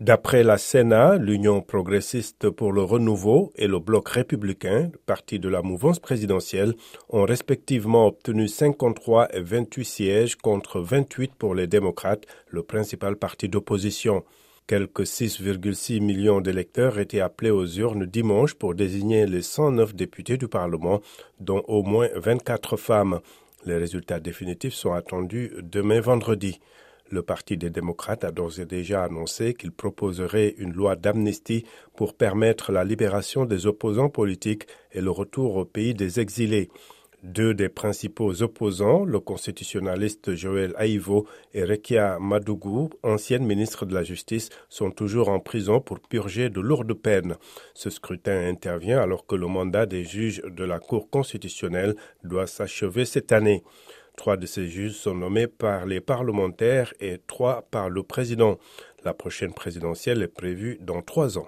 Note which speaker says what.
Speaker 1: D'après la Sénat, l'Union progressiste pour le renouveau et le Bloc républicain, parti de la mouvance présidentielle, ont respectivement obtenu 53 et 28 sièges contre 28 pour les démocrates, le principal parti d'opposition. Quelques 6,6 millions d'électeurs étaient appelés aux urnes dimanche pour désigner les 109 députés du Parlement, dont au moins 24 femmes. Les résultats définitifs sont attendus demain vendredi. Le Parti des démocrates a d'ores et déjà annoncé qu'il proposerait une loi d'amnistie pour permettre la libération des opposants politiques et le retour au pays des exilés. Deux des principaux opposants, le constitutionnaliste Joël Aïvo et Rekia Madougou, ancienne ministre de la Justice, sont toujours en prison pour purger de lourdes peines. Ce scrutin intervient alors que le mandat des juges de la Cour constitutionnelle doit s'achever cette année. Trois de ces juges sont nommés par les parlementaires et trois par le président. La prochaine présidentielle est prévue dans trois ans.